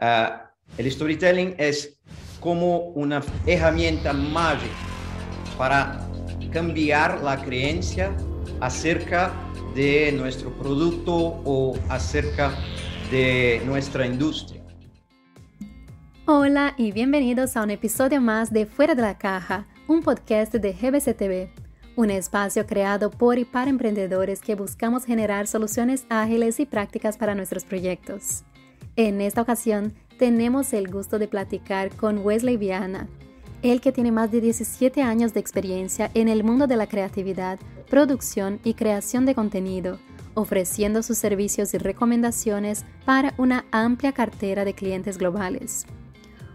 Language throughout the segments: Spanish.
Ah, el storytelling es como una herramienta mágica para cambiar la creencia acerca de nuestro producto o acerca de nuestra industria. Hola y bienvenidos a un episodio más de Fuera de la Caja, un podcast de GBC TV, un espacio creado por y para emprendedores que buscamos generar soluciones ágiles y prácticas para nuestros proyectos. En esta ocasión tenemos el gusto de platicar con Wesley Viana, él que tiene más de 17 años de experiencia en el mundo de la creatividad, producción y creación de contenido, ofreciendo sus servicios y recomendaciones para una amplia cartera de clientes globales.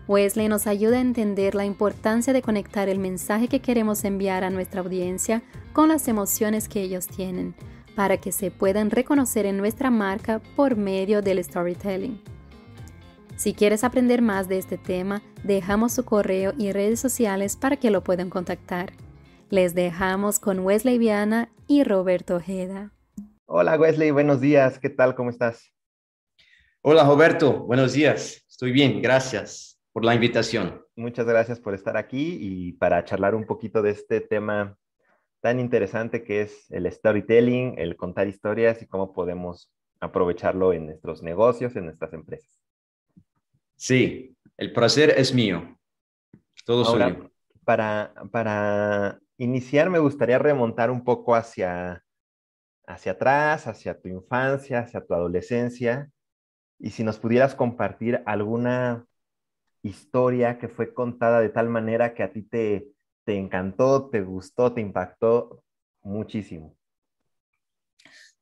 Wesley nos ayuda a entender la importancia de conectar el mensaje que queremos enviar a nuestra audiencia con las emociones que ellos tienen, para que se puedan reconocer en nuestra marca por medio del storytelling. Si quieres aprender más de este tema, dejamos su correo y redes sociales para que lo puedan contactar. Les dejamos con Wesley Viana y Roberto Ojeda. Hola Wesley, buenos días. ¿Qué tal? ¿Cómo estás? Hola Roberto, buenos días. Estoy bien, gracias por la invitación. Muchas gracias por estar aquí y para charlar un poquito de este tema tan interesante que es el storytelling, el contar historias y cómo podemos aprovecharlo en nuestros negocios, en nuestras empresas. Sí, el placer es mío. Todo suyo. Para, para iniciar, me gustaría remontar un poco hacia, hacia atrás, hacia tu infancia, hacia tu adolescencia, y si nos pudieras compartir alguna historia que fue contada de tal manera que a ti te, te encantó, te gustó, te impactó muchísimo.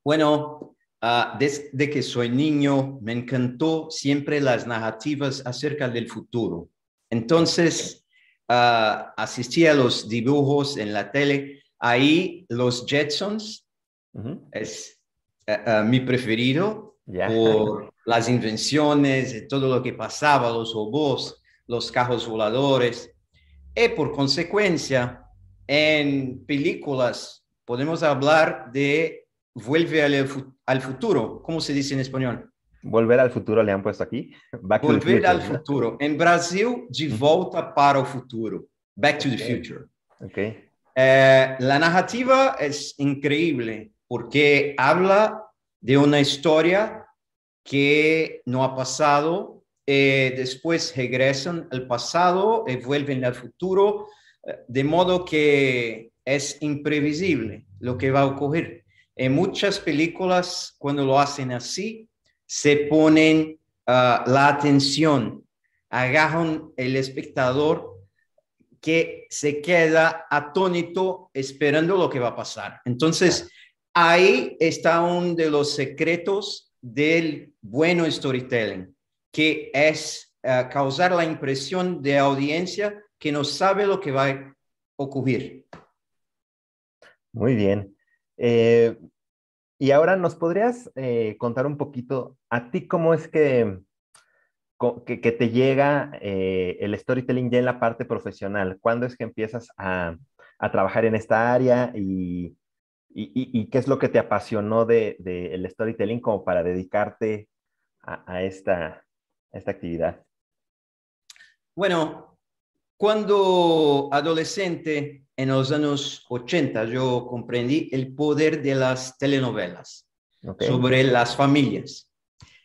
Bueno, Ah, desde que soy niño me encantó siempre las narrativas acerca del futuro. Entonces, uh, asistí a los dibujos en la tele. Ahí los Jetsons es mi preferido por las invenciones, todo lo que pasaba, los robots, los carros voladores. Y por consecuencia, en películas podemos hablar de Vuelve al, futuro. ¿Cómo se dice en español? Volver al futuro le han puesto aquí. Volver al futuro. En Brasil, de volta para el futuro. Back to the future. Okay. Eh, la narrativa es increíble porque habla de una historia que no ha pasado, eh, después regresan al pasado y vuelven al futuro, eh, de modo que es imprevisible lo que va a ocurrir. En muchas películas, cuando lo hacen así, se ponen ah, la atención, agarran el espectador que se queda atónito esperando lo que va a pasar. Entonces, ahí está uno de los secretos del bueno storytelling, que es ah, causar la impresión de audiencia que no sabe lo que va a ocurrir. Muy bien. Eh, y ahora, ¿nos podrías eh, contar un poquito a ti cómo es que, que, te llega eh, el storytelling ya en la parte profesional? ¿Cuándo es que empiezas a, a trabajar en esta área y, y, qué es lo que te apasionó del de, el storytelling como para dedicarte a esta, esta actividad? Bueno, cuando adolescente en los años 80 yo comprendí el poder de las telenovelas sobre las familias.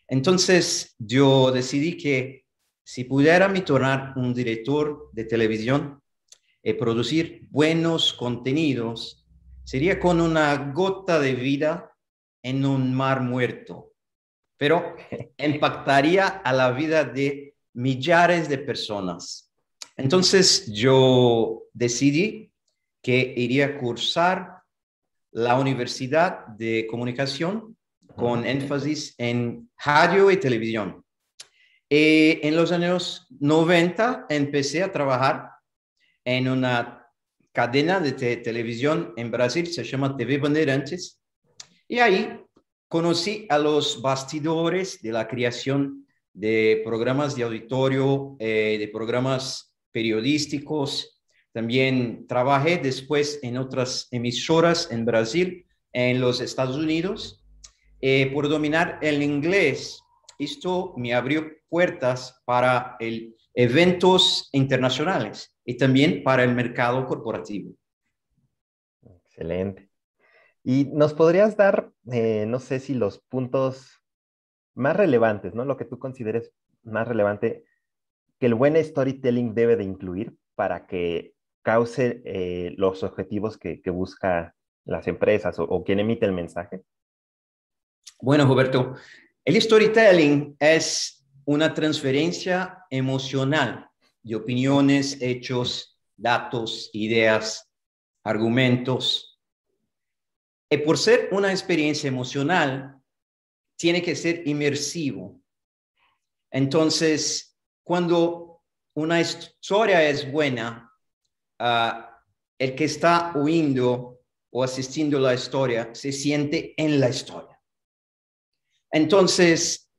Entonces yo decidí que si pudiera me tornar un director de televisión y producir buenos contenidos, sería con una gota de vida en un mar muerto, pero impactaría a la vida de millares de personas. Entonces yo decidí que iría a cursar la Universidad de Comunicación con énfasis en radio y televisión. Eh, en los años 90 empecé a trabajar en una cadena de televisión en Brasil, se llama TV Bandeirantes, y ahí conocí a los bastidores de la creación de programas de auditorio, eh, de programas periodísticos, también trabajé después en otras emisoras en Brasil, en los Estados Unidos, eh, por dominar el inglés. Esto me abrió puertas para el, eventos internacionales y también para el mercado corporativo. Excelente. ¿Y nos podrías dar, eh, no sé si los puntos más relevantes, ¿no? Lo que tú consideres más relevante que el buen storytelling debe de incluir para que cause eh, los objetivos que, que busca las empresas o, quien emite el mensaje? Bueno, Roberto, el storytelling es una transferencia emocional de opiniones, hechos, datos, ideas, argumentos. Y por ser una experiencia emocional, tiene que ser inmersivo. Entonces, cuando una historia es buena, ah, el que está oyendo o asistiendo a la historia se siente en la historia. Entonces,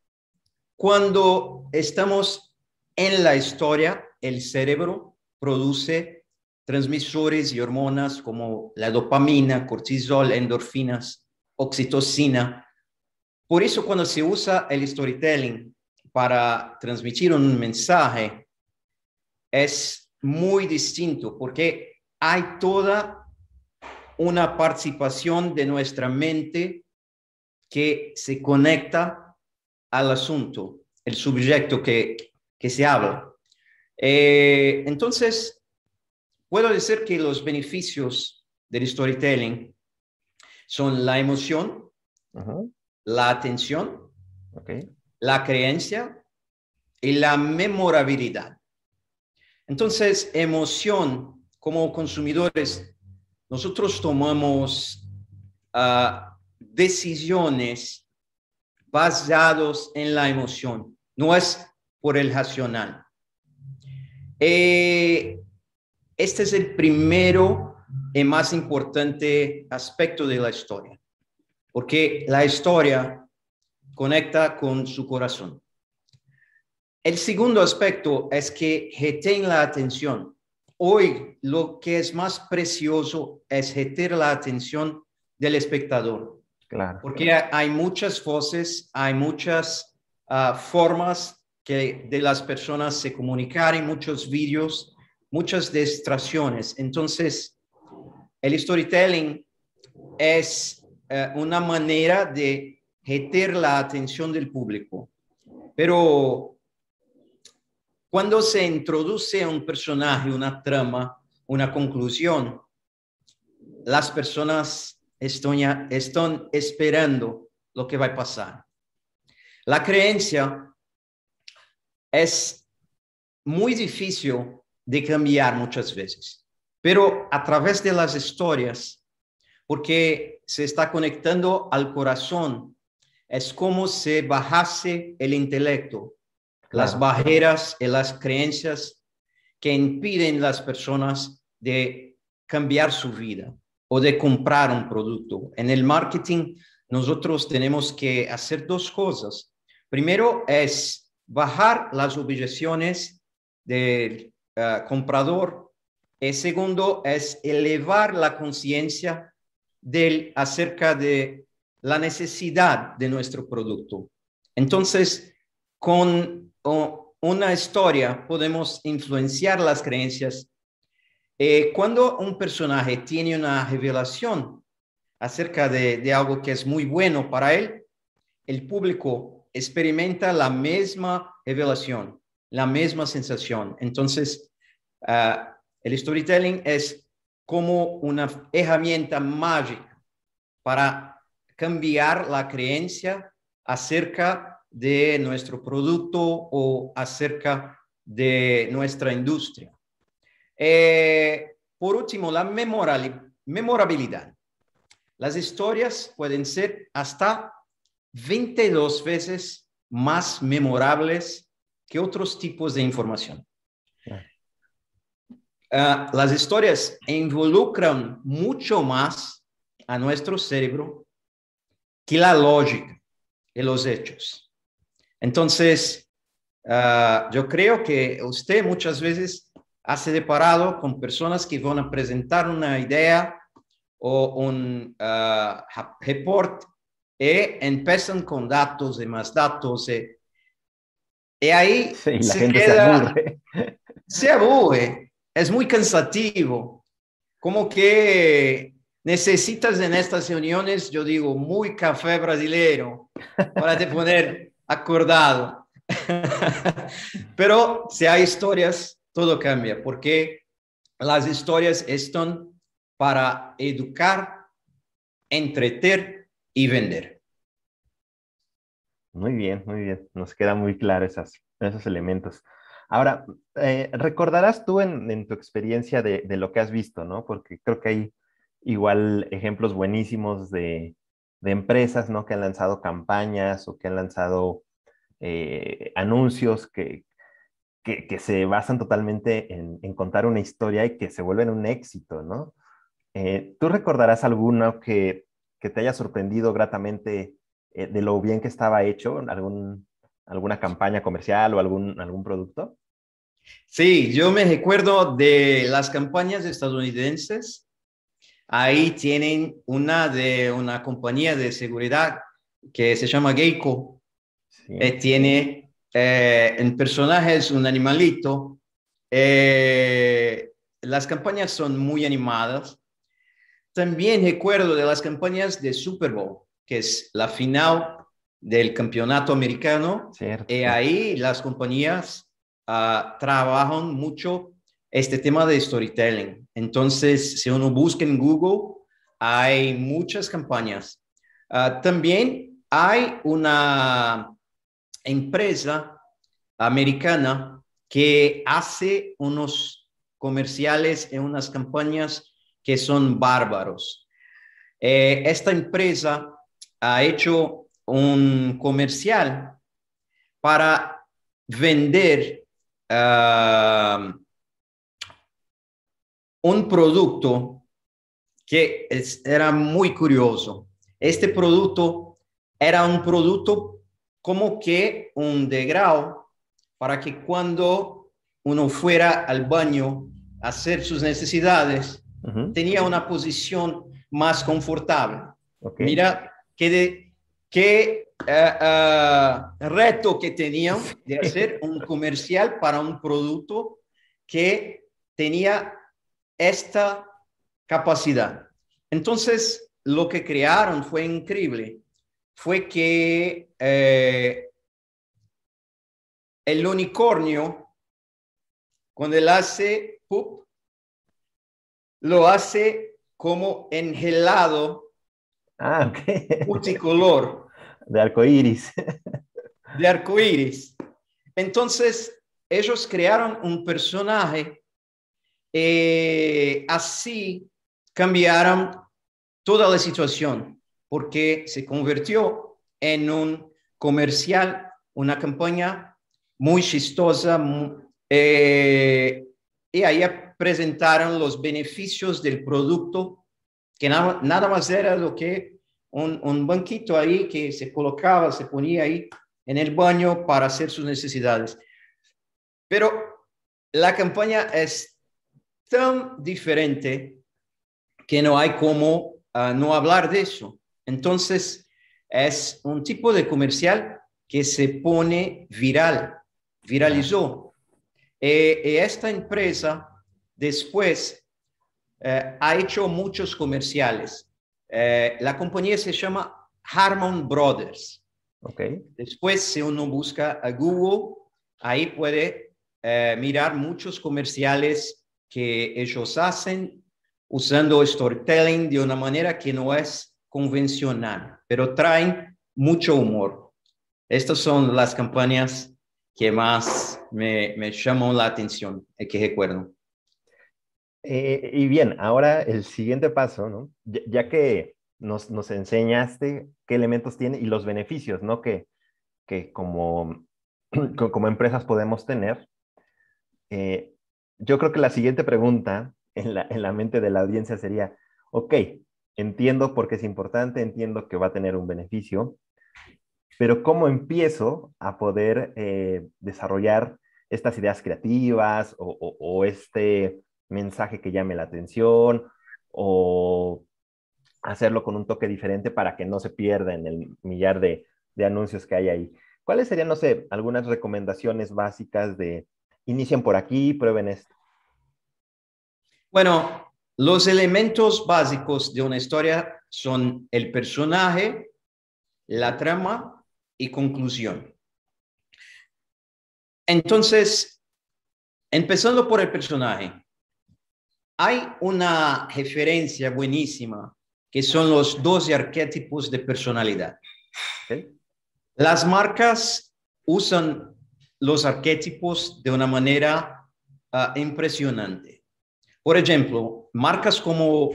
cuando estamos en la historia, el cerebro produce transmisores y hormonas como la dopamina, cortisol, endorfinas, oxitocina. Por eso cuando se usa el storytelling para transmitir un mensaje, es muy distinto porque hay toda una participación de nuestra mente que se conecta al asunto, el sujeto que, que se habla. Eh, entonces, puedo decir que los beneficios del storytelling son la emoción, la atención, la creencia y la memorabilidad. Entonces, emoción, como consumidores, nosotros tomamos ah, decisiones basados en la emoción, no es por el racional. Eh, este es el primero y más importante aspecto de la historia, porque la historia conecta con su corazón. El segundo aspecto es que reten la atención. Hoy lo que es más precioso es retener la atención del espectador. Claro. Porque hay muchas voces, hay muchas ah, formas que de las personas se comunicar y muchos vídeos, muchas distracciones. Entonces, el storytelling es eh, una manera de meter la atención del público. Pero cuando se introduce un personaje, una trama, una conclusión, las personas están, esperando lo que va a pasar. La creencia es muy difícil de cambiar muchas veces, pero a través de las historias, porque se está conectando al corazón, es como si bajase el intelecto, las barreras y las creencias que impiden las personas de cambiar su vida o de comprar un producto. En el marketing, nosotros tenemos que hacer dos cosas. Primero es bajar las objeciones del eh, comprador. Y segundo es elevar la conciencia del acerca de la necesidad de nuestro producto. Entonces, con una historia podemos influenciar las creencias eh, cuando un personaje tiene una revelación acerca de, algo que es muy bueno para él, el público experimenta la misma revelación, la misma sensación. Entonces, ah, el storytelling es como una herramienta mágica para cambiar la creencia acerca de nuestro producto o acerca de nuestra industria. Eh, por último, la memorabilidad. Las historias pueden ser hasta 22 veces más memorables que otros tipos de información. Ah, las historias involucran mucho más a nuestro cerebro que la lógica y los hechos. Entonces, ah, yo creo que usted muchas veces hace deparado con personas que van a presentar una idea o un uh, report y empiezan con datos y más datos. Y ahí la se gente se aburre. Se aburre. Es muy cansativo. Como que necesitas en estas reuniones, yo digo, muy café brasileño para te poner acordado. Pero si hay historias, todo cambia, porque las historias están para educar, entretener y vender. Muy bien, muy bien. Nos queda muy claro esos elementos. Ahora, eh, recordarás tú en, tu experiencia de, lo que has visto, ¿no? Porque creo que hay igual ejemplos buenísimos de, empresas, ¿no? Que han lanzado campañas o que han lanzado eh, anuncios que, que, se basan totalmente en, contar una historia y que se vuelven un éxito, ¿no? Eh, ¿Tú recordarás alguno que, que, te haya sorprendido gratamente de lo bien que estaba hecho, algún, alguna campaña comercial o algún, algún producto? Sí, yo me recuerdo de las campañas estadounidenses. Ahí tienen una de una compañía de seguridad que se llama Geico. Eh, tiene en personajes un animalito. las campañas son muy animadas también recuerdo de las campañas de Super Bowl, que es la final del campeonato americano. Y ahí las compañías uh, trabajan mucho este tema de storytelling. Entonces, si uno busca en Google, hay muchas campañas. Ah, también hay una empresa americana que hace unos comerciales en unas campañas que son bárbaros. Eh, esta empresa ha hecho un comercial para vender un producto que era muy curioso. Este producto era un producto como que un degrado para que cuando uno fuera al baño a hacer sus necesidades, tenía una posición más confortable. Mira qué, qué eh, reto que tenían de hacer un comercial para un producto que tenía esta capacidad. Entonces, lo que crearon fue increíble. Fue que eh, el unicornio, cuando él hace pup, lo hace como engelado, ah, okay. multicolor. De arco iris. de arco iris. Entonces, ellos crearon un personaje eh, así cambiaron toda la situación porque se convirtió en un comercial, una campaña muy chistosa eh, y ahí presentaron los beneficios del producto, que nada más era lo que un, un, banquito ahí que se colocaba, se ponía ahí en el baño para hacer sus necesidades. Pero la campaña es tan diferente que no hay como ah, no hablar de eso. Entonces, es un tipo de comercial que se pone viral, viralizó. Eh, y esta empresa Después, eh, ha hecho muchos comerciales. Eh, la compañía se llama Harmon Brothers. Okay. Después, si uno busca a Google, ahí puede eh, mirar muchos comerciales que ellos hacen usando storytelling de una manera que no es convencional, pero traen mucho humor. Estas son las campañas que más me, me llaman la atención y que recuerdo. Eh, y bien, ahora el siguiente paso, ¿no? Ya, que nos, nos, enseñaste qué elementos tiene y los beneficios, ¿no? Que, que como, como empresas podemos tener, eh, yo creo que la siguiente pregunta en la, en la mente de la audiencia sería, ok, entiendo por qué es importante, entiendo que va a tener un beneficio, pero ¿cómo empiezo a poder eh, desarrollar estas ideas creativas o, este mensaje que llame la atención o hacerlo con un toque diferente para que no se pierda en el millar de, anuncios que hay ahí. ¿Cuáles serían, no sé, algunas recomendaciones básicas de inicien por aquí, prueben esto? Bueno, los elementos básicos de una historia son el personaje, la trama y conclusión. Entonces, empezando por el personaje, hay una referencia buenísima que son los 12 arquetipos de personalidad. Las marcas usan los arquetipos de una manera ah, impresionante. Por ejemplo, marcas como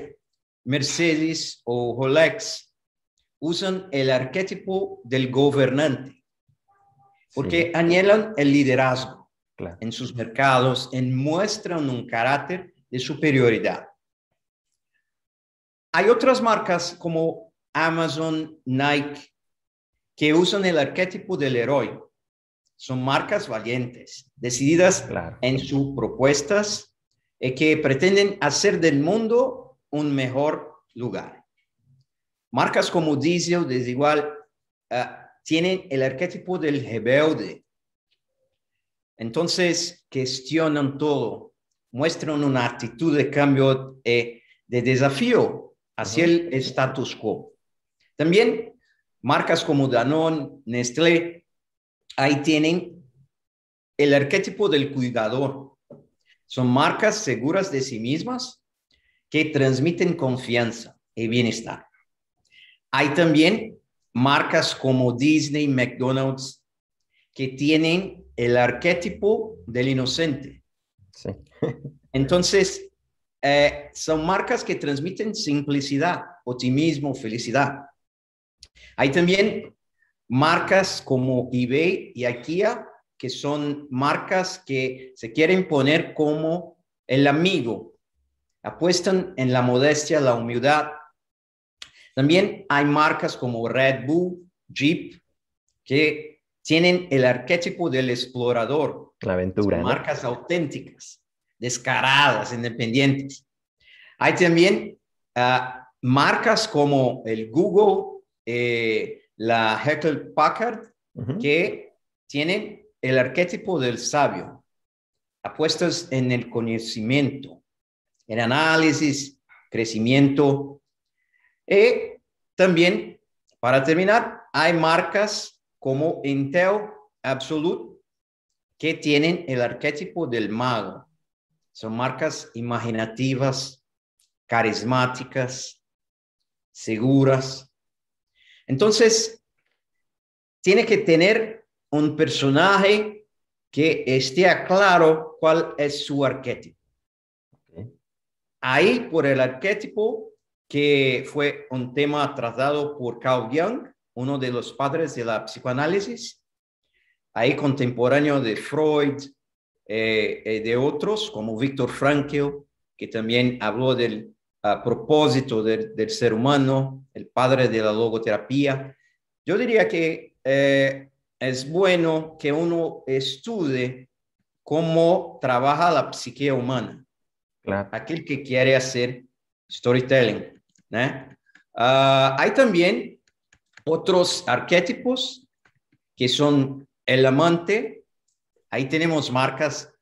Mercedes o Rolex usan el arquetipo del gobernante porque anhelan el liderazgo en sus mercados, en muestran un carácter de superioridad. Hay otras marcas como Amazon, Nike, que usan el arquetipo del héroe. Son marcas valientes, decididas en sus propuestas y que pretenden hacer del mundo un mejor lugar. Marcas como Diesel, desigual, uh, tienen el arquetipo del rebelde. Entonces, cuestionan todo, muestran una actitud de cambio y eh, de desafío hacia el status quo. También marcas como Danone, Nestlé, ahí tienen el arquetipo del cuidador. Son marcas seguras de sí mismas que transmiten confianza y bienestar. Hay también marcas como Disney, McDonald's, que tienen el arquetipo del inocente. Entonces, eh, son marcas que transmiten simplicidad, optimismo, felicidad. Hay también marcas como eBay y IKEA, que son marcas que se quieren poner como el amigo, apuestan en la modestia, la humildad. También hay marcas como Red Bull, Jeep, que tienen el arquetipo del explorador. La aventura. Marcas auténticas descaradas, independientes. Hay también ah, marcas como el Google, eh, la Heckler Packard, que tienen el arquetipo del sabio, apuestas en el conocimiento, en análisis, crecimiento. Y también, para terminar, hay marcas como Intel Absolute que tienen el arquetipo del mago, son marcas imaginativas, carismáticas, seguras. Entonces, tiene que tener un personaje que esté claro cuál es su arquetipo. Ahí, por el arquetipo, que fue un tema tratado por Carl Jung, uno de los padres de la psicoanálisis, ahí contemporáneo de Freud, eh, eh, de otros, como Víctor Frankl, que también habló del propósito del, ser humano, el padre de la logoterapia. Yo diría que eh, es bueno que uno estudie cómo trabaja la psique humana. Aquel que quiere hacer storytelling. Ah, hay también otros arquetipos que son el amante, Ahí tenemos marcas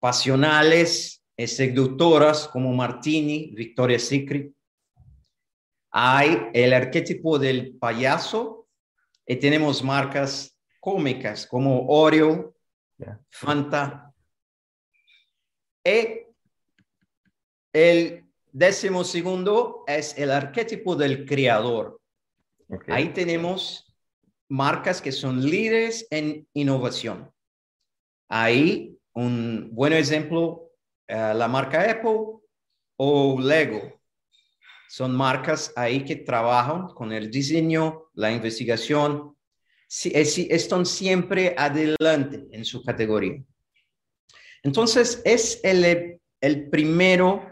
pasionales, seductoras como Martini, Victoria's Secret. Hay el arquetipo del payaso y tenemos marcas cómicas como Oreo, Fanta. Y el décimo segundo es el arquetipo del creador. Ahí tenemos marcas que son líderes en innovación. Ahí, un buen ejemplo, eh, la marca Apple o Lego. Son marcas ahí que trabajan con el diseño, la investigación, eh, están siempre adelante en su categoría. Entonces, es el, el primero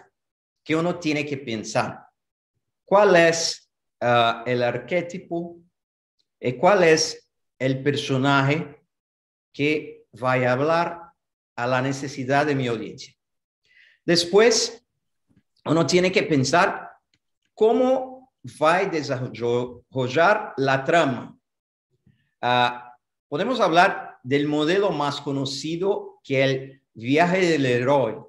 que uno tiene que pensar. ¿Cuál es eh, el arquetipo cuál es el personaje que va a hablar a la necesidad de mi audiencia. Después, uno tiene que pensar cómo va a desarrollar la trama. Ah, podemos hablar del modelo más conocido que el viaje del héroe.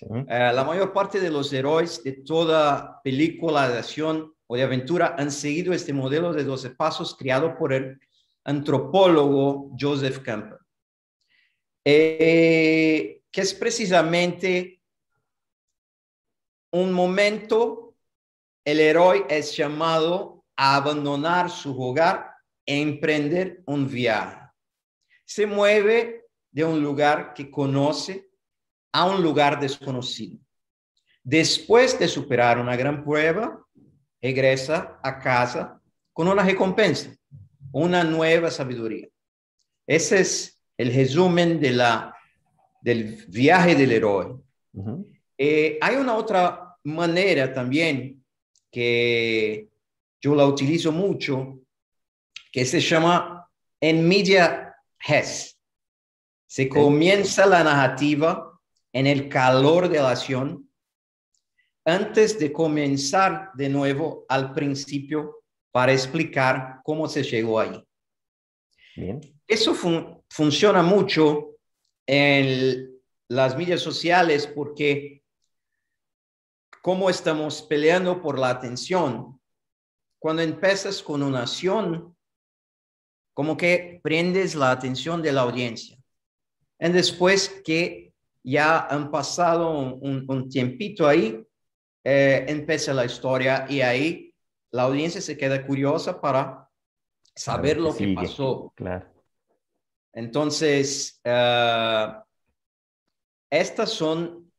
Eh, la mayor parte de los héroes de toda película de acción o de aventura han seguido este modelo de 12 pasos creado por el antropólogo Joseph Campbell, eh, que es precisamente un momento, el héroe es llamado a abandonar su hogar e emprender un viaje. Se mueve de un lugar que conoce a un lugar desconocido. Después de superar una gran prueba, regresa a casa con una recompensa, una nueva sabiduría. Ese es el resumen de la, del viaje del héroe. Eh, hay una otra manera también que yo la utilizo mucho, que se llama en media res. Se comienza la narrativa en el calor de la acción antes de comenzar de nuevo al principio para explicar cómo se llegó ahí. Eso funciona mucho en las medias sociales porque como estamos peleando por la atención, cuando empiezas con una acción, como que prendes la atención de la audiencia. Y después que ya han pasado un, tiempito ahí, eh, empieza la historia y ahí la audiencia se queda curiosa para saber lo que pasó. Claro. Entonces, eh, estas son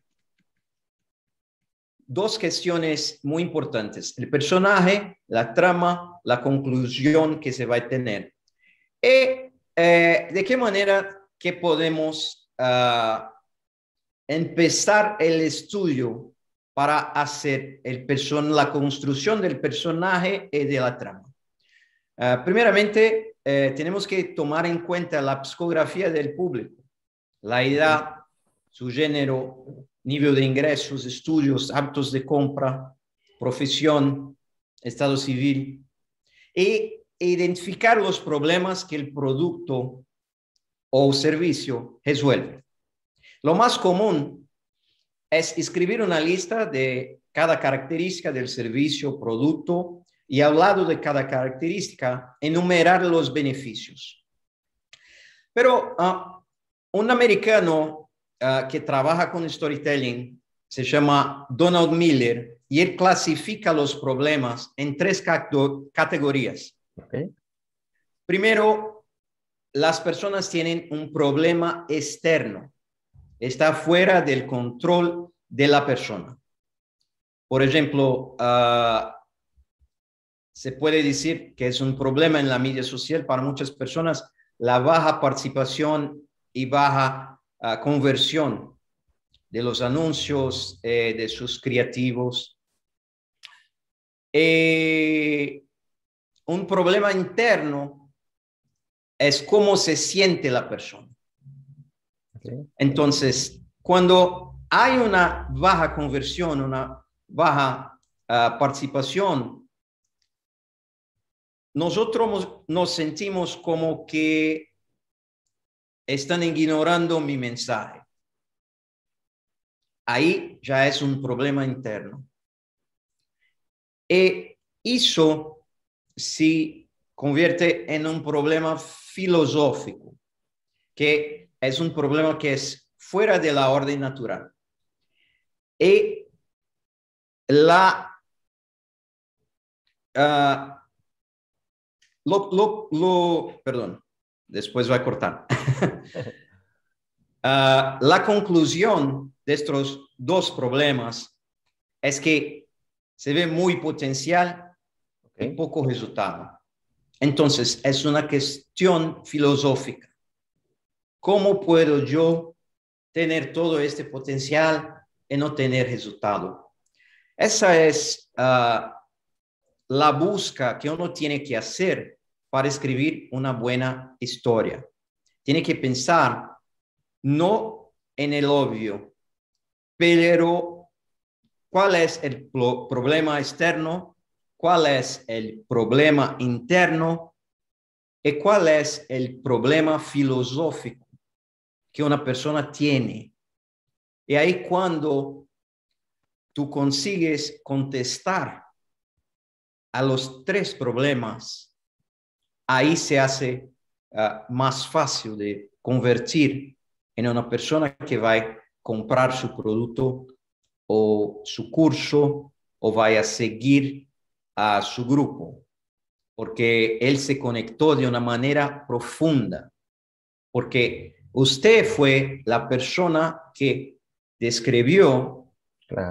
dos cuestiones muy importantes. El personaje, la trama, la conclusión que se va a tener. ¿Y eh, de qué manera que podemos ah, empezar el estudio para hacer el person la construcción del personaje y de la trama? Ah, primeramente, eh, tenemos que tomar en cuenta la psicografía del público, la edad, su género, nivel de ingresos, estudios, hábitos de compra, profesión, estado civil. Y identificar los problemas que el producto o servicio resuelve. Lo más común es escribir una lista de cada característica del servicio, producto y al lado de cada característica enumerar los beneficios. Pero ah, un americano ah, que trabaja con storytelling se llama Donald Miller y él clasifica los problemas en tres categorías. Primero, las personas tienen un problema externo. Está fuera del control de la persona. Por ejemplo, ah, se puede decir que es un problema en la media social para muchas personas la baja participación y baja ah, conversión de los anuncios eh, de sus creativos. Eh, un problema interno es cómo se siente la persona. Entonces, cuando hay una baja conversión, una baja ah, participación, nosotros nos sentimos como que están ignorando mi mensaje. Ahí ya es un problema interno. Y eso se convierte en un problema filosófico, que es un problema que es fuera de la orden natural. Y la... Uh, lo, perdón, después va a cortar. Uh, la conclusión de estos dos problemas es que se ve muy potencial poco resultado. Entonces, es una cuestión filosófica. ¿Cómo puedo yo tener todo este potencial y no tener resultado? Esa es ah, la busca que uno tiene que hacer para escribir una buena historia. Tiene que pensar no en el obvio, pero cuál es el problema externo cuál es el problema interno ¿Y cuál es el problema filosófico que una persona tiene? Y ahí cuando tú consigues contestar a los tres problemas, ahí se hace uh, más fácil de convertir en una persona que va a comprar su producto o su curso o vaya a seguir a su grupo, porque él se conectó de una manera profunda, porque usted fue la persona que describió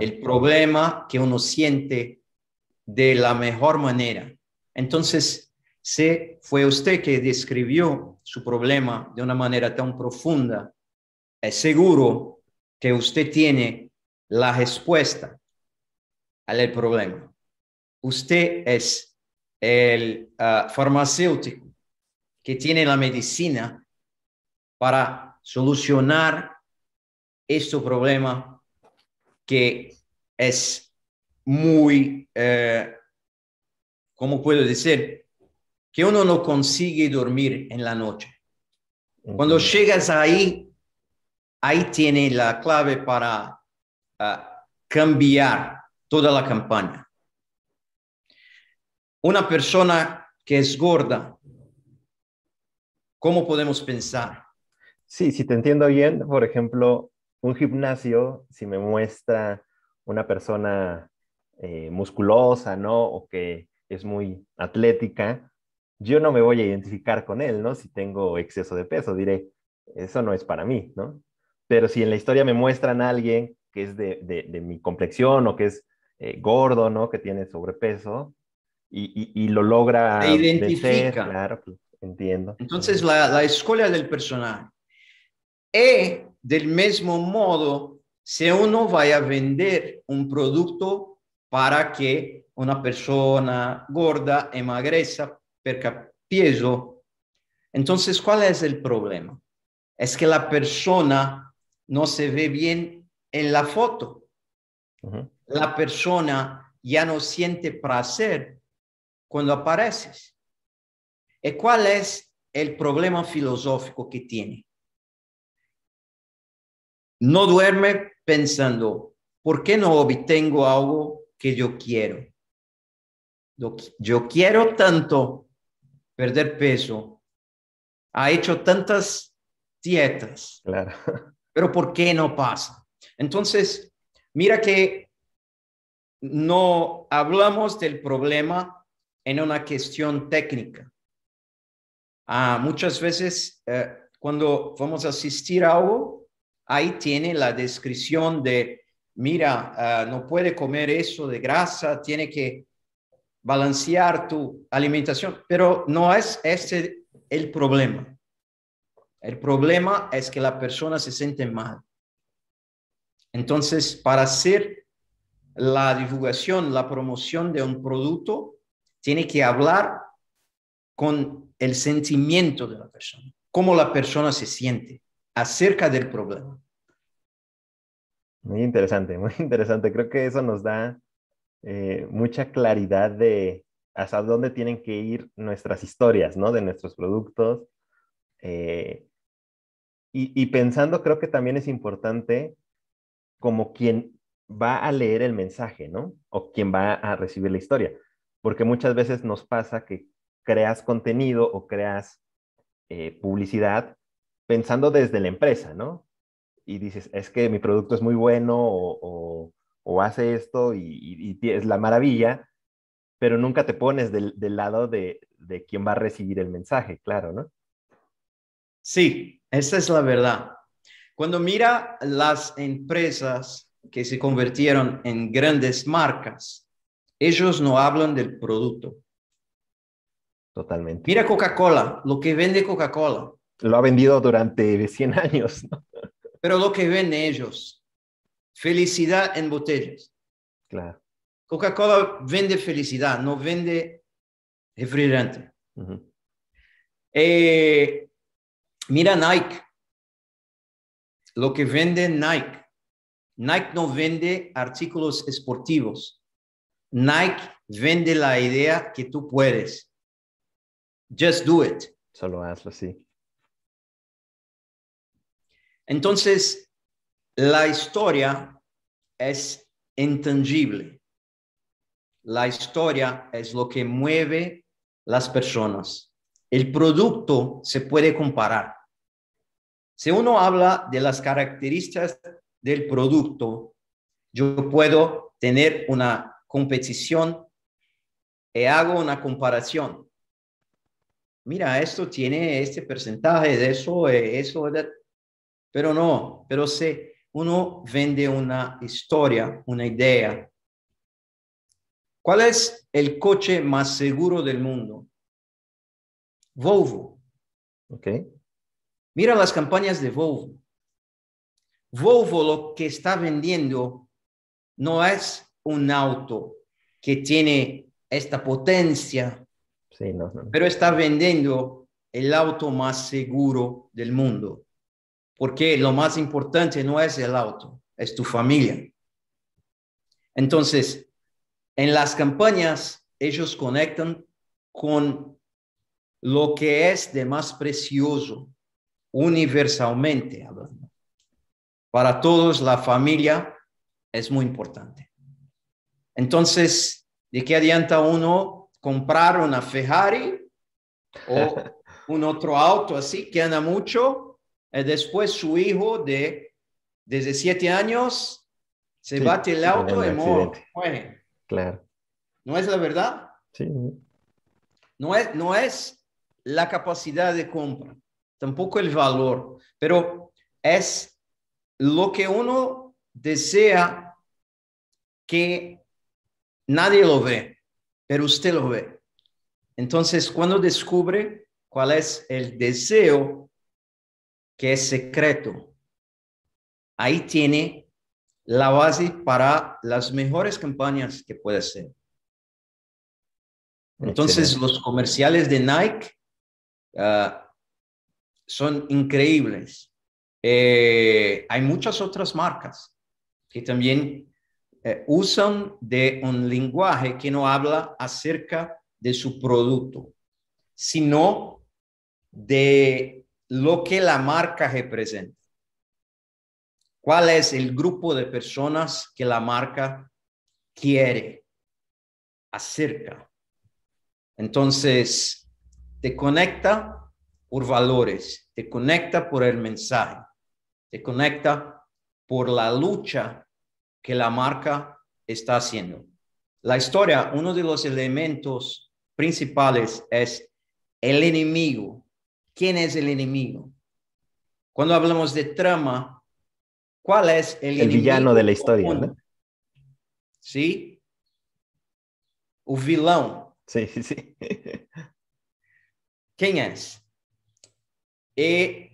el problema que uno siente de la mejor manera. Entonces, si fue usted que describió su problema de una manera tan profunda, es seguro que usted tiene la respuesta al problema. Usted es el ah, farmacéutico que tiene la medicina para solucionar este problema que es muy, eh, ¿cómo puedo decir? Que uno no consigue dormir en la noche. Cuando llegas ahí, ahí tiene la clave para ah, cambiar toda la campaña. Una persona que es gorda, ¿cómo podemos pensar? Sí, si te entiendo bien, por ejemplo, un gimnasio, si me muestra una persona eh, musculosa, ¿no? O que es muy atlética, yo no me voy a identificar con él, ¿no? Si tengo exceso de peso, diré, eso no es para mí, ¿no? Pero si en la historia me muestran a alguien que es de, mi complexión o que es eh, gordo, ¿no? Que tiene sobrepeso y, lo logra. Se identifica. claro, pues, entiendo. Entonces, la, la escuela del personaje. Y del mismo modo, si uno va a vender un producto para que una persona gorda emagreza, perca peso, entonces, ¿cuál es el problema? Es que la persona no se ve bien en la foto. La persona ya no siente placer cuando apareces. ¿Y cuál es el problema filosófico que tiene? No duerme pensando, ¿por qué no obtengo algo que yo quiero? Yo quiero tanto perder peso, ha hecho tantas dietas, claro. pero ¿por qué no pasa? Entonces, mira que no hablamos del problema en una cuestión técnica. Ah, muchas veces eh, cuando vamos a asistir a algo, ahí tiene la descripción de, mira, ah, no puede comer eso de grasa, tiene que balancear tu alimentación, pero no es ese el problema. El problema es que la persona se siente mal. Entonces, para hacer la divulgación, la promoción de un producto, tiene que hablar con el sentimiento de la persona, cómo la persona se siente acerca del problema. Muy interesante, muy interesante. Creo que eso nos da eh, mucha claridad de hasta dónde tienen que ir nuestras historias, ¿no? De nuestros productos. Eh, y, pensando, creo que también es importante como quien va a leer el mensaje, ¿no? O quien va a recibir la historia. Porque muchas veces nos pasa que creas contenido o creas eh, publicidad pensando desde la empresa, ¿no? Y dices, es que mi producto es muy bueno o, hace esto y, es la maravilla, pero nunca te pones del, lado de, de quien va a recibir el mensaje, claro, ¿no? Sí, esa es la verdad. Cuando mira las empresas que se convirtieron en grandes marcas, ellos no hablan del producto. Totalmente. Mira Coca-Cola, lo que vende Coca-Cola lo ha vendido durante 100 años. Pero lo que ven ellos, felicidad en botellas. Claro. Coca-Cola vende felicidad, no vende refrigerante. Eh, mira Nike, lo que vende Nike. Nike no vende artículos esportivos. Nike vende la idea que tú puedes. Just do it. Solo hazlo, sí. Entonces, la historia es intangible. La historia es lo que mueve las personas. El producto se puede comparar. Si uno habla de las características del producto, yo puedo tener una competición y hago una comparación. Mira, esto tiene este porcentaje de eso, eh, eso, pero no, pero si uno vende una historia, una idea. ¿Cuál es el coche más seguro del mundo? Volvo. Ok. Mira las campañas de Volvo. Volvo lo que está vendiendo no es un auto que tiene esta potencia, sí, no, pero está vendiendo el auto más seguro del mundo. Porque lo más importante no es el auto, es tu familia. Entonces, en las campañas, ellos conectan con lo que es de más precioso, universalmente hablando. Para todos, la familia es muy importante. Entonces, ¿de qué adianta uno comprar una Ferrari o un otro auto así que anda mucho? Y después su hijo de desde siete años se bate el auto y muere. Claro. ¿No es la verdad? Sí. No es, no es la capacidad de compra, tampoco el valor, pero es lo que uno desea que nadie lo ve, pero usted lo ve. Entonces, cuando descubre cuál es el deseo que es secreto, ahí tiene la base para las mejores campañas que puede ser. Entonces, los comerciales de Nike ah, son increíbles. Eh, hay muchas otras marcas que también eh, usan de un lenguaje que no habla acerca de su producto, sino de lo que la marca representa. ¿Cuál es el grupo de personas que la marca quiere acerca? Entonces, te conecta por valores, te conecta por el mensaje, te conecta por la lucha que la marca está haciendo. La historia, uno de los elementos principales es el enemigo. ¿Quién es el enemigo? Cuando hablamos de trama, ¿cuál es el, el villano de la historia? ¿no? ¿Sí? O vilão. Sí, sí, sí. ¿Quién es? Y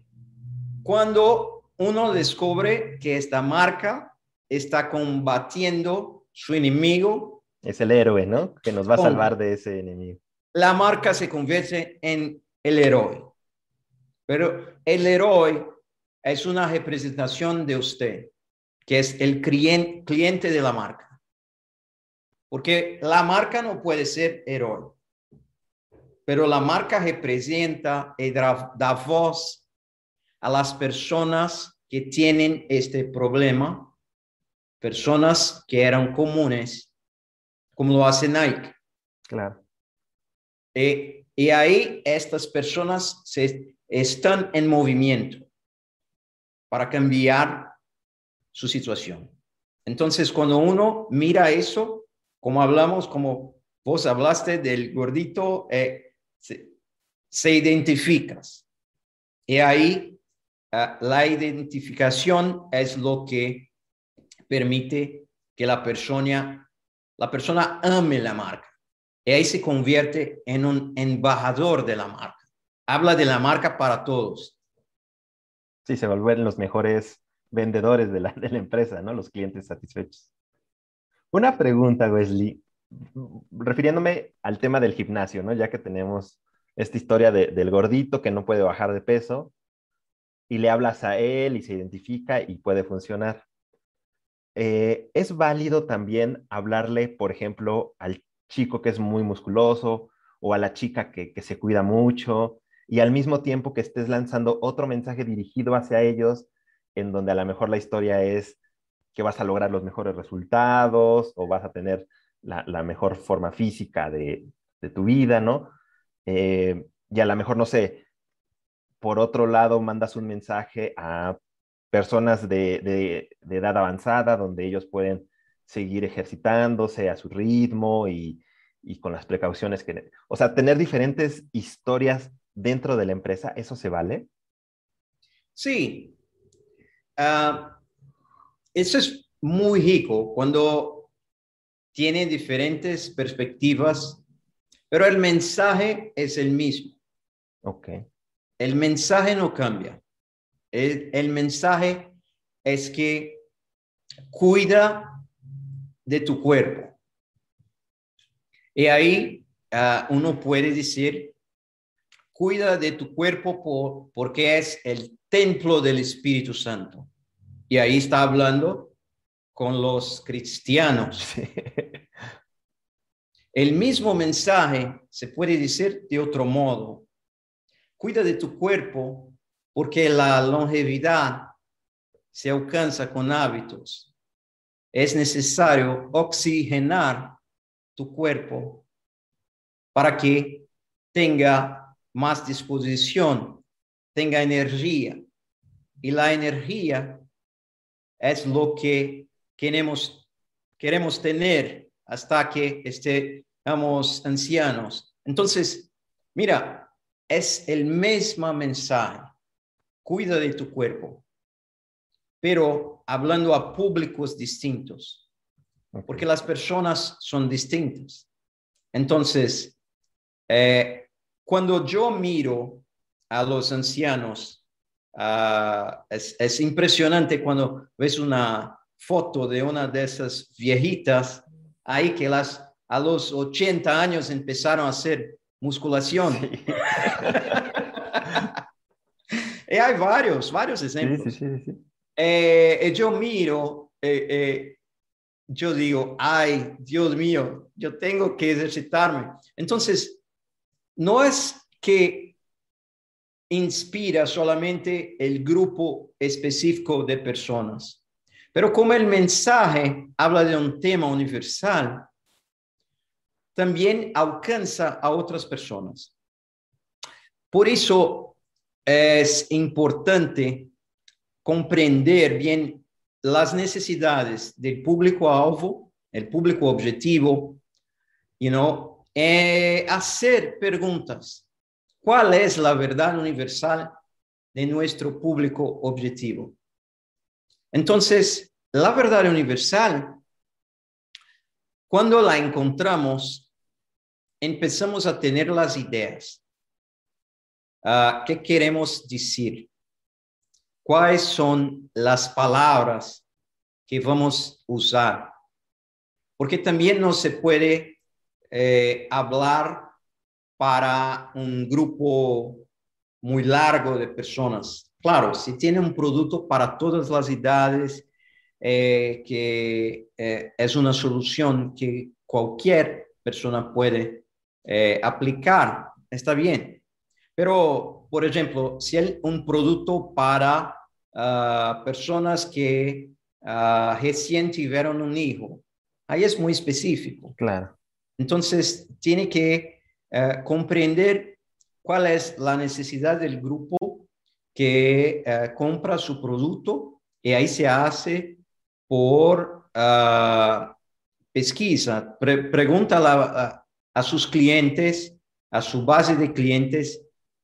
cuando uno descubre que esta marca está combatiendo su enemigo. Es el héroe, ¿no? Que nos va a salvar de ese enemigo. La marca se convierte en el héroe. Pero el héroe es una representación de usted, que es el cliente de la marca. Porque la marca no puede ser héroe. Pero la marca representa y da voz a las personas que tienen este problema personas que eran comunes, como lo hace Nike. Claro. Y, y ahí estas personas se, están en movimiento para cambiar su situación. Entonces, cuando uno mira eso, como hablamos, como vos hablaste del gordito, eh, se, se, identificas. Y ahí uh, la identificación es lo que permite que la persona, la persona ame la marca. Y ahí se convierte en un embajador de la marca. Habla de la marca para todos. Sí, se vuelven los mejores vendedores de la, de la empresa, ¿no? Los clientes satisfechos. Una pregunta, Wesley, refiriéndome al tema del gimnasio, ¿no? Ya que tenemos esta historia del gordito que no puede bajar de peso y le hablas a él y se identifica y puede funcionar. Eh, es válido también hablarle, por ejemplo, al chico que es muy musculoso o a la chica que, se cuida mucho y al mismo tiempo que estés lanzando otro mensaje dirigido hacia ellos, en donde a lo mejor la historia es que vas a lograr los mejores resultados o vas a tener la, mejor forma física de, tu vida, ¿no? Eh, y a lo mejor, no sé, por otro lado, mandas un mensaje a personas de, edad avanzada donde ellos pueden seguir ejercitándose a su ritmo y, con las precauciones que... O sea, tener diferentes historias dentro de la empresa, ¿eso se vale? Sí. Ah, eso es muy rico cuando tiene diferentes perspectivas, pero el mensaje es el mismo. Ok. El mensaje no cambia. El, mensaje es que cuida de tu cuerpo. Y ahí ah, uno puede decir, cuida de tu cuerpo por, porque es el templo del Espíritu Santo. Y ahí está hablando con los cristianos. El mismo mensaje se puede decir de otro modo. Cuida de tu cuerpo porque la longevidad se alcanza con hábitos. Es necesario oxigenar tu cuerpo para que tenga más disposición, tenga energía. Y la energía es lo que queremos, queremos tener hasta que estemos ancianos. Entonces, mira, es el mismo mensaje. Cuida de tu cuerpo, pero hablando a públicos distintos, porque las personas son distintas. Entonces, eh, cuando yo miro a los ancianos Ah, es, impresionante cuando ves una foto de una de esas viejitas ahí que las a los 80 años empezaron a hacer musculación. y hay varios, varios ejemplos. Eh, yo miro, eh, eh, yo digo, ay, Dios mío, yo tengo que ejercitarme. Entonces, no es que inspira solamente el grupo específico de personas. Pero como el mensaje habla de un tema universal, también alcanza a otras personas. Por eso es importante comprender bien las necesidades del público alvo, el público objetivo, you know, eh, hacer preguntas ¿Cuál es la verdad universal de nuestro público objetivo? Entonces, la verdad universal, cuando la encontramos, empezamos a tener las ideas. Ah, ¿Qué queremos decir? ¿Cuáles son las palabras que vamos a usar? Porque también no se puede eh, hablar para un grupo muy largo de personas. Claro, si tiene un producto para todas las edades, eh, que eh, es una solución que cualquier persona puede aplicar, está bien. Pero, por ejemplo, si es un producto para ah, personas que uh, recién tuvieron un hijo, ahí es muy específico. Claro. Entonces, tiene que eh, comprender cuál es la necesidad del grupo que eh, compra su producto y ahí se hace por ah, pesquisa. pregunta a, sus clientes, a su base de clientes,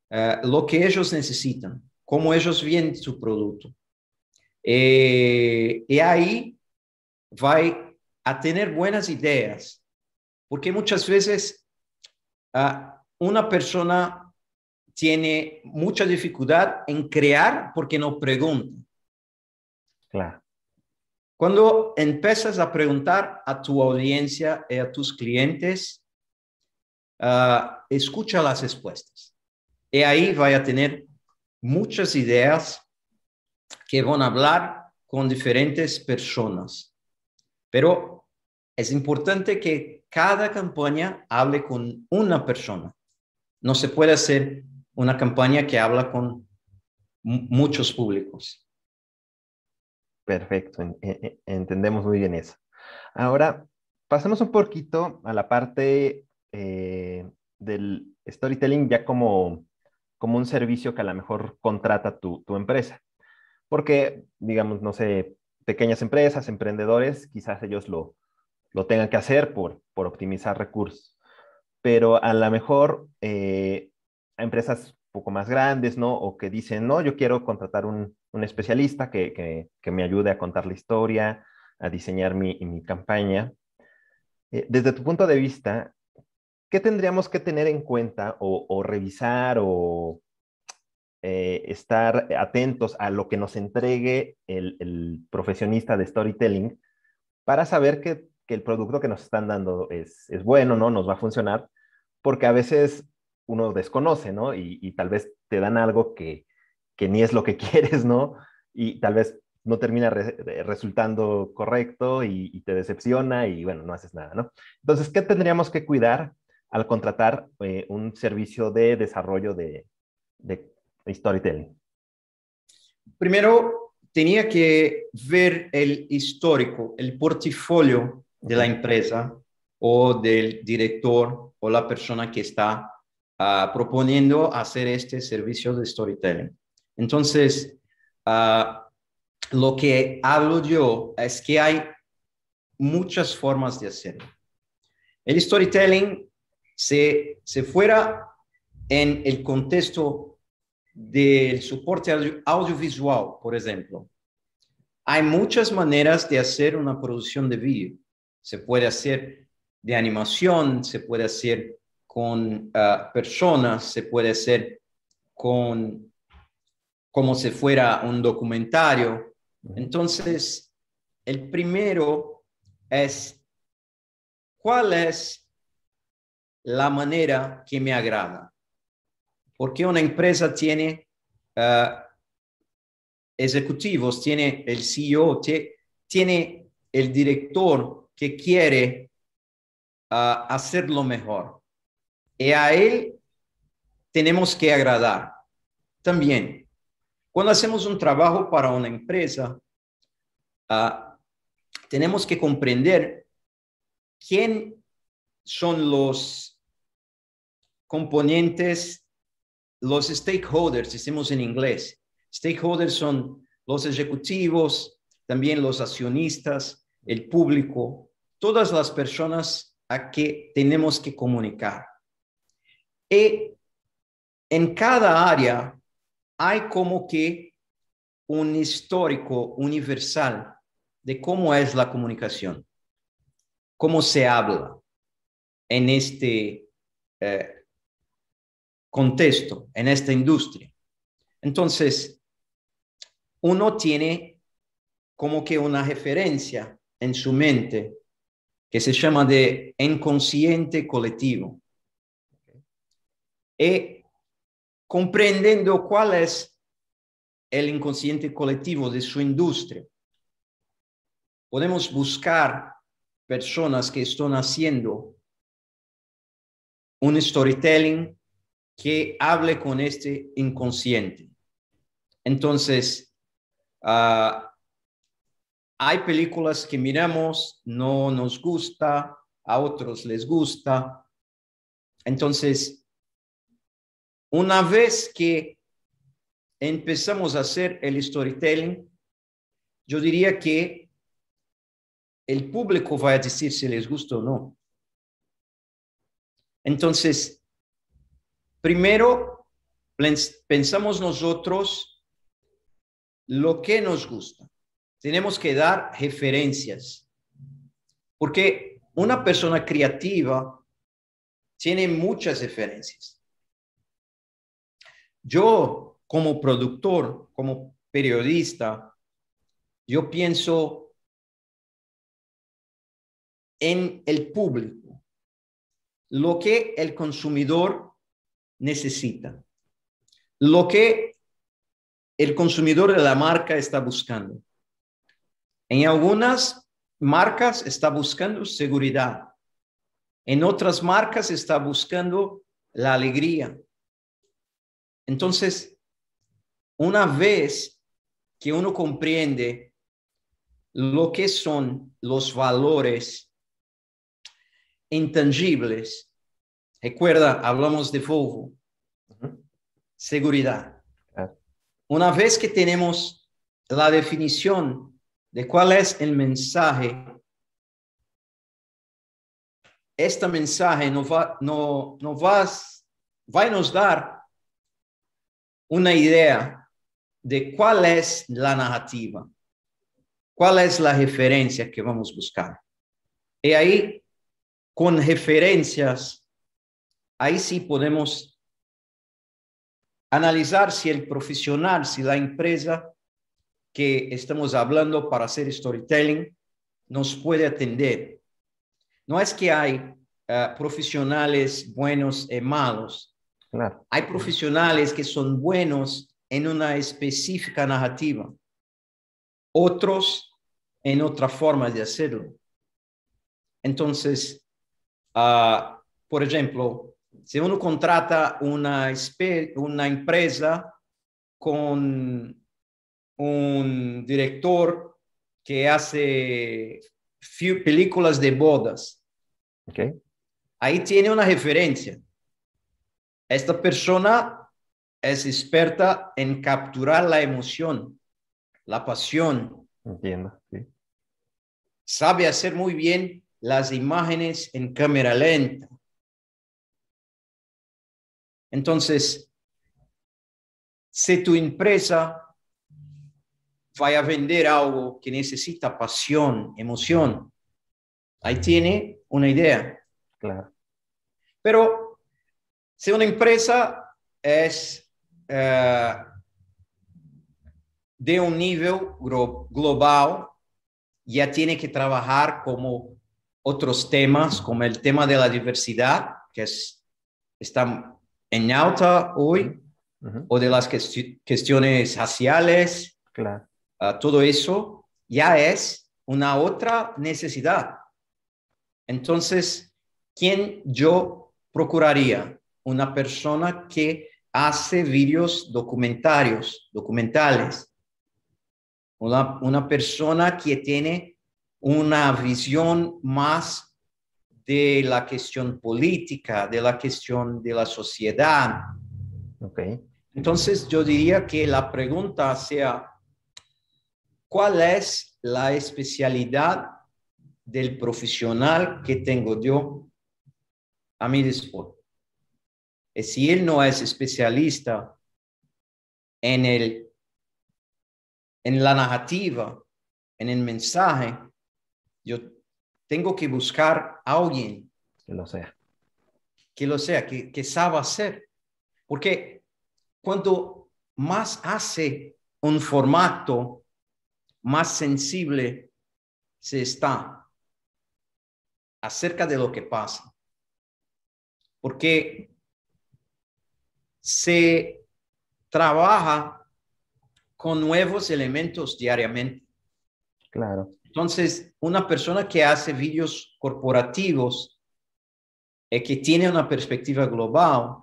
eh, lo que ellos necesitan, cómo ellos ven su producto. y ahí va a tener buenas ideas, porque muchas veces Ah, una persona tiene mucha dificultad en crear porque no pregunta. Claro. Cuando empiezas a preguntar a tu audiencia y a tus clientes, ah, escucha las respuestas. Y ahí va a tener muchas ideas que van a hablar con diferentes personas. Pero es importante que cada campaña hable con una persona. No se puede hacer una campaña que habla con muchos públicos. Perfecto, entendemos muy bien eso. Ahora, pasemos un poquito a la parte eh, del storytelling ya como, como un servicio que a lo mejor contrata tu, tu empresa. Porque, digamos, no sé, pequeñas empresas, emprendedores, quizás ellos lo, lo tengan que hacer por, por optimizar recursos. Pero a lo mejor eh, empresas un poco más grandes, ¿no? O que dicen, no, yo quiero contratar un, un especialista que, que, que, me ayude a contar la historia, a diseñar mi, mi campaña. Eh, desde tu punto de vista, ¿qué tendríamos que tener en cuenta o, o revisar o eh, estar atentos a lo que nos entregue el, el profesionista de storytelling para saber que que el producto que nos están dando es, es bueno, ¿no? Nos va a funcionar, porque a veces uno desconoce, ¿no? Y, y tal vez te dan algo que, que, ni es lo que quieres, ¿no? Y tal vez no termina re, resultando correcto y, y, te decepciona y bueno, no haces nada, ¿no? Entonces, ¿qué tendríamos que cuidar al contratar eh, un servicio de desarrollo de, de storytelling? Primero, tenía que ver el histórico, el portafolio de la empresa o del director o la persona que está uh, proponiendo hacer este servicio de storytelling. Entonces, uh, lo que hablo yo es que hay muchas formas de hacerlo. El storytelling, se, se fuera en el contexto del soporte audiovisual, por ejemplo, hay muchas maneras de hacer una producción de vídeo. Se puede hacer de animación, se puede hacer con uh, personas, se puede hacer con como si fuera un documentario. Entonces, el primero es, ¿cuál es la manera que me agrada? Porque una empresa tiene uh, ejecutivos, tiene el CEO, tiene el director que quiere uh, hacerlo mejor. Y a él tenemos que agradar. También, cuando hacemos un trabajo para una empresa, uh, tenemos que comprender quién son los componentes, los stakeholders, decimos en inglés. Stakeholders son los ejecutivos, también los accionistas, el público, todas las personas a que tenemos que comunicar. Y en cada área hay como que un histórico universal de cómo es la comunicación, cómo se habla en este eh, contexto, en esta industria. Entonces, uno tiene como que una referencia en su mente que se llama de inconsciente colectivo. Y comprendiendo cuál es el inconsciente colectivo de su industria, podemos buscar personas que están haciendo un storytelling que hable con este inconsciente. Entonces, uh, hay películas que miramos, no nos gusta, a otros les gusta. Entonces, una vez que empezamos a hacer el storytelling, yo diría que el público va a decir si les gusta o no. Entonces, primero pensamos nosotros lo que nos gusta tenemos que dar referencias, porque una persona creativa tiene muchas referencias. Yo, como productor, como periodista, yo pienso en el público, lo que el consumidor necesita, lo que el consumidor de la marca está buscando. En algunas marcas está buscando seguridad. En otras marcas está buscando la alegría. Entonces, una vez que uno comprende lo que son los valores intangibles, recuerda, hablamos de Volvo, seguridad. Una vez que tenemos la definición de cuál es el mensaje, este mensaje nos va, no, no va, va a nos dar una idea de cuál es la narrativa, cuál es la referencia que vamos a buscar. Y ahí, con referencias, ahí sí podemos analizar si el profesional, si la empresa que estamos hablando para hacer storytelling nos puede atender. No es que hay eh, profesionales buenos y malos. Hay profesionales que son buenos en una específica narrativa, otros en otra forma de hacerlo. Entonces, ah, por ejemplo, si uno contrata una, una empresa con un director que hace películas de bodas. Okay. Ahí tiene una referencia. Esta persona es experta en capturar la emoción, la pasión. Entiendo, sí. Sabe hacer muy bien las imágenes en cámara lenta. Entonces, si tu empresa vai a vender algo que necesita pasión, emoción, ahí tiene una idea. Claro. Pero si una empresa es eh, de un nivel global, ya tiene que trabajar como otros temas, como el tema de la diversidad, que es, está en alta hoy, o de las cuestiones raciales. Claro. Ah, todo eso ya es una otra necesidad. Entonces, ¿quién yo procuraría? Una persona que hace vídeos documentarios, documentales. Una, una persona que tiene una visión más de la cuestión política, de la cuestión de la sociedad. Okay. Entonces, yo diría que la pregunta sea, ¿Cuál es la especialidad del profesional que tengo yo a mi disposición? Y si él no es especialista en, el, en la narrativa, en el mensaje, yo tengo que buscar a alguien que lo sea. Que lo sea, que, que sabe hacer. Porque cuando más hace un formato más sensible se está acerca de lo que pasa. Porque se trabaja con nuevos elementos diariamente. Claro. Entonces, una persona que hace vídeos corporativos y que tiene una perspectiva global,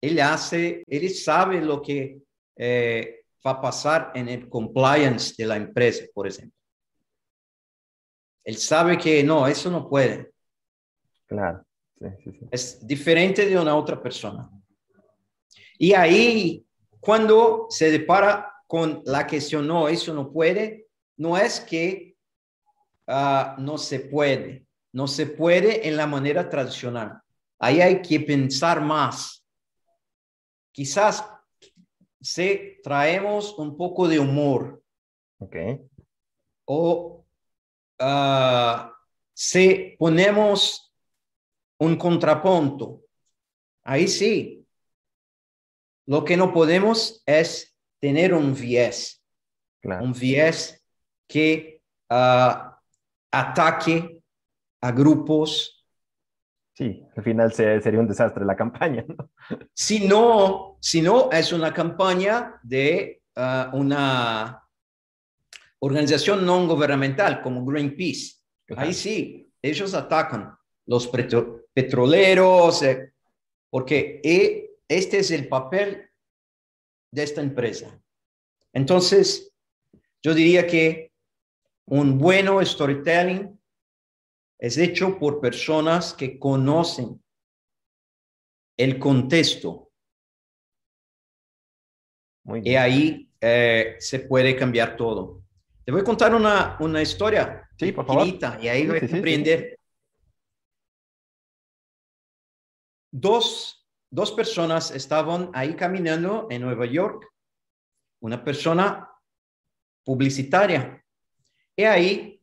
él hace, él sabe lo que eh, va a pasar en el compliance de la empresa, por ejemplo. Él sabe que no, eso no puede. Claro. Es diferente de una otra persona. Y ahí, cuando se depara con la cuestión, no, eso no puede, no es que ah, no se puede, no se puede en la manera tradicional. Ahí hay que pensar más. Quizás si traemos un poco de humor. Okay. O uh, si ponemos un contrapunto. Ahí sí. Lo que no podemos es tener un viés. Un viés que uh, ataque a grupos Sí, al final sería un desastre la campaña. ¿no? Si no, si no es una campaña de ah, una organización no gubernamental como Greenpeace. Ahí sí, ellos atacan los petroleros, eh, porque este es el papel de esta empresa. Entonces, yo diría que un bueno storytelling es hecho por personas que conocen el contexto. y ahí eh, se puede cambiar todo. Te voy a contar una, una historia. Sí, por favor. Y ahí voy a comprender. Dos, dos personas estaban ahí caminando en Nueva York. Una persona publicitaria. Y ahí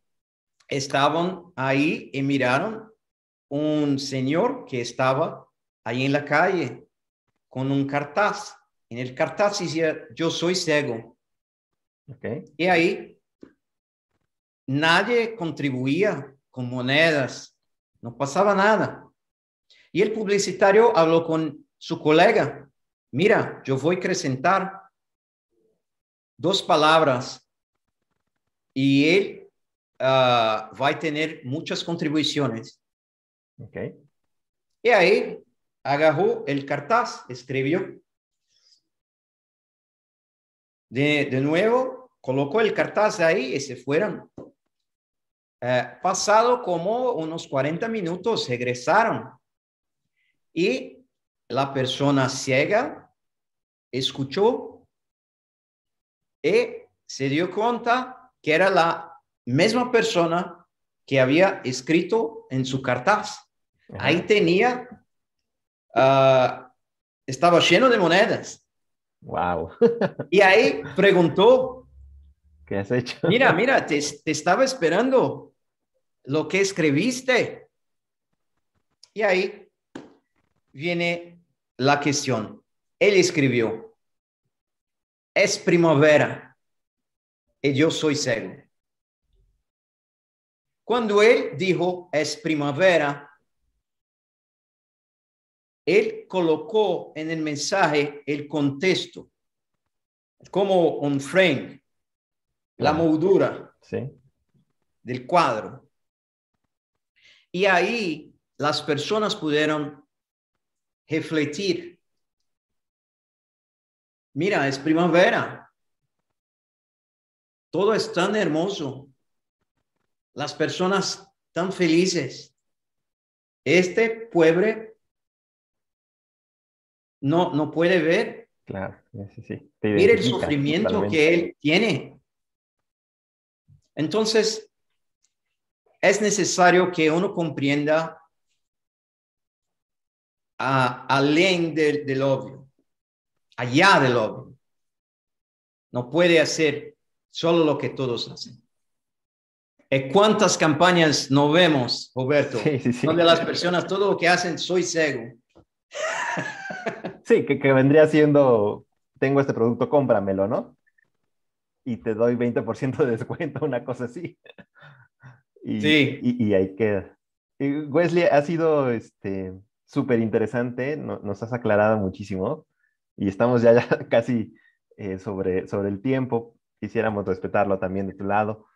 estaban ahí y miraron un señor que estaba ahí en la calle con un cartaz. En el cartaz decía, yo soy ciego. Okay. Y ahí nadie contribuía con monedas, no pasaba nada. Y el publicitario habló con su colega, mira, yo voy a acrescentar dos palabras y él ah, va a tener muchas contribuciones. Okay. Y ahí agarró el cartaz, escribió. De, de nuevo, colocó el cartaz ahí y se fueron. Eh, pasado como unos 40 minutos, regresaron. Y la persona ciega escuchó y se dio cuenta que era la misma persona que había escrito en su cartaz. Ahí tenía, ah, estaba lleno de monedas. Wow. y ahí preguntó, ¿qué has hecho? Mira, mira, te, te estaba esperando lo que escribiste. Y ahí viene la cuestión. Él escribió, es primavera y yo soy ciego. Cuando él dijo es primavera, él colocó en el mensaje el contexto, como un frame, la moldura del cuadro. Y ahí las personas pudieron refletir. Mira, es primavera. Todo es tan hermoso. Las personas tan felices. Este pueblo no, no puede ver. Claro, sí, sí. Mira el sufrimiento que él tiene. Entonces, es necesario que uno comprenda além del, del obvio, allá del obvio. No puede hacer solo lo que todos hacen. ¿Y cuántas campañas no vemos, Roberto? Sí, sí, sí. Donde las personas todo lo que hacen, soy ciego. Sí, que, que vendría siendo, tengo este producto, cómpramelo, ¿no? Y te doy 20% de descuento, una cosa así. Y, sí. Y, y ahí queda. Wesley, ha sido este súper interesante, no, nos has aclarado muchísimo y estamos ya, ya casi eh, sobre, sobre el tiempo. Quisiéramos respetarlo también de tu lado.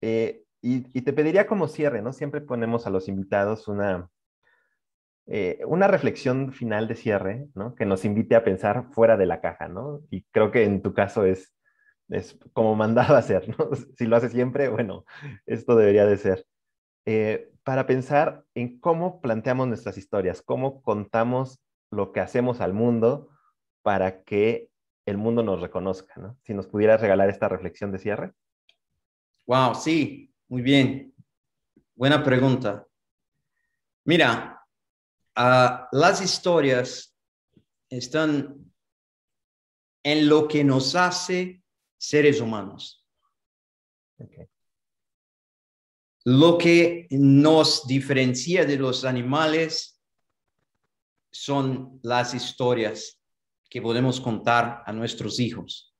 Eh, y, te pediría como cierre, ¿no? Siempre ponemos a los invitados una, eh, una reflexión final de cierre, ¿no? Que nos invite a pensar fuera de la caja, ¿no? Y creo que en tu caso es, es como mandado a hacer, ¿no? Si lo hace siempre, bueno, esto debería de ser. Eh, para pensar en cómo planteamos nuestras historias, cómo contamos lo que hacemos al mundo para que el mundo nos reconozca, ¿no? Si nos pudieras regalar esta reflexión de cierre. Wow, sí, muy bien. Buena pregunta. Mira, uh, las historias están en lo que nos hace seres humanos. Okay. Lo que nos diferencia de los animales son las historias que podemos contar a nuestros hijos.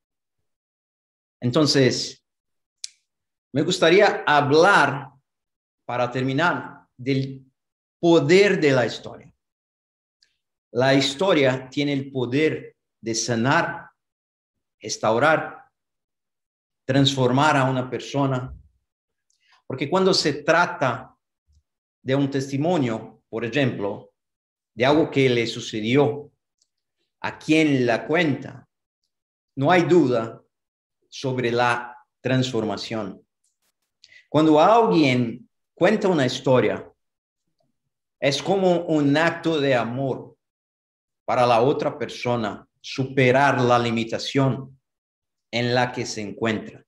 Entonces, me gustaría hablar, para terminar, del poder de la historia. La historia tiene el poder de sanar, restaurar, transformar a una persona. Porque cuando se trata de un testimonio, por ejemplo, de algo que le sucedió, a quien la cuenta, no hay duda sobre la transformación. Cuando alguien cuenta una historia, es como un acto de amor para la otra persona superar la limitación en la que se encuentra.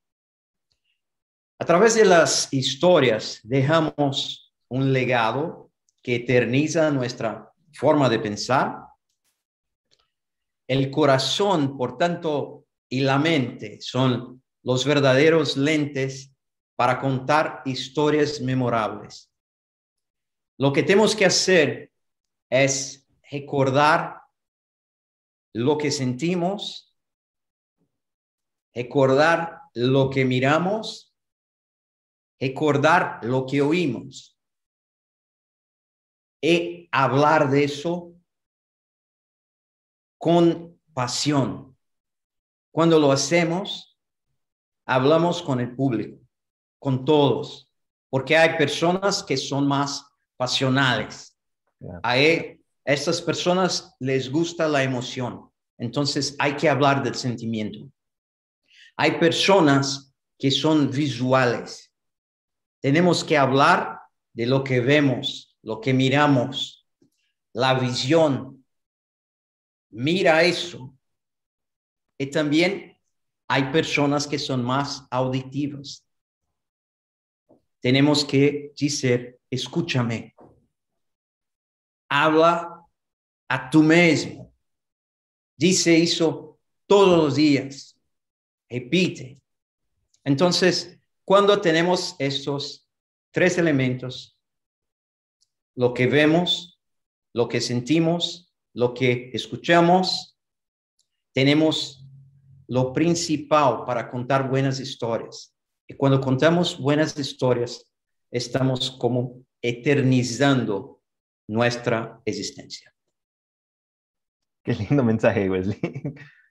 A través de las historias dejamos un legado que eterniza nuestra forma de pensar. El corazón, por tanto, y la mente son los verdaderos lentes para contar historias memorables. Lo que tenemos que hacer es recordar lo que sentimos, recordar lo que miramos, recordar lo que oímos y hablar de eso con pasión. Cuando lo hacemos, hablamos con el público, con todos, porque hay personas que son más pasionales. Hay estas personas les gusta la emoción, entonces hay que hablar del sentimiento. Hay personas que son visuales. Tenemos que hablar de lo que vemos, lo que miramos, la visión. Mira eso. Y también hay personas que son más auditivas. Tenemos que decir, escúchame, habla a tú mismo. Dice eso todos los días. Repite. Entonces, cuando tenemos estos tres elementos, lo que vemos, lo que sentimos, lo que escuchamos, tenemos lo principal para contar buenas historias. Y cuando contamos buenas historias, estamos como eternizando nuestra existencia. Qué lindo mensaje, Wesley.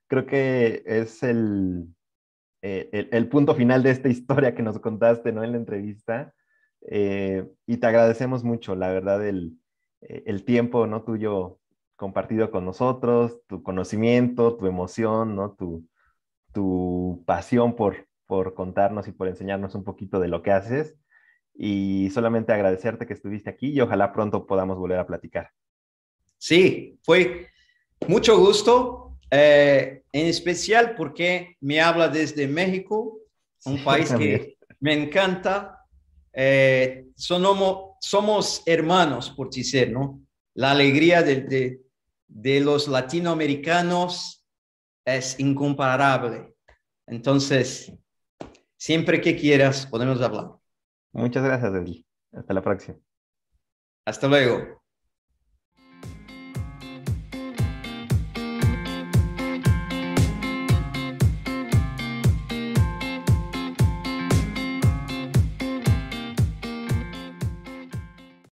Creo que es el, eh, el, punto final de esta historia que nos contaste ¿no? en la entrevista. Eh, y te agradecemos mucho, la verdad, el, eh, el tiempo ¿no? tuyo compartido con nosotros, tu conocimiento, tu emoción, ¿no? tu, tu pasión por, por contarnos y por enseñarnos un poquito de lo que haces y solamente agradecerte que estuviste aquí y ojalá pronto podamos volver a platicar. Sí, fue mucho gusto, eh, en especial porque me habla desde México, un país que me encanta. Eh, somos, somos hermanos, por decir, ¿no? La alegría de, de, de los latinoamericanos es incomparable. Entonces, siempre que quieras, podemos hablar. Muchas gracias, Eddie. Hasta la próxima. Hasta luego.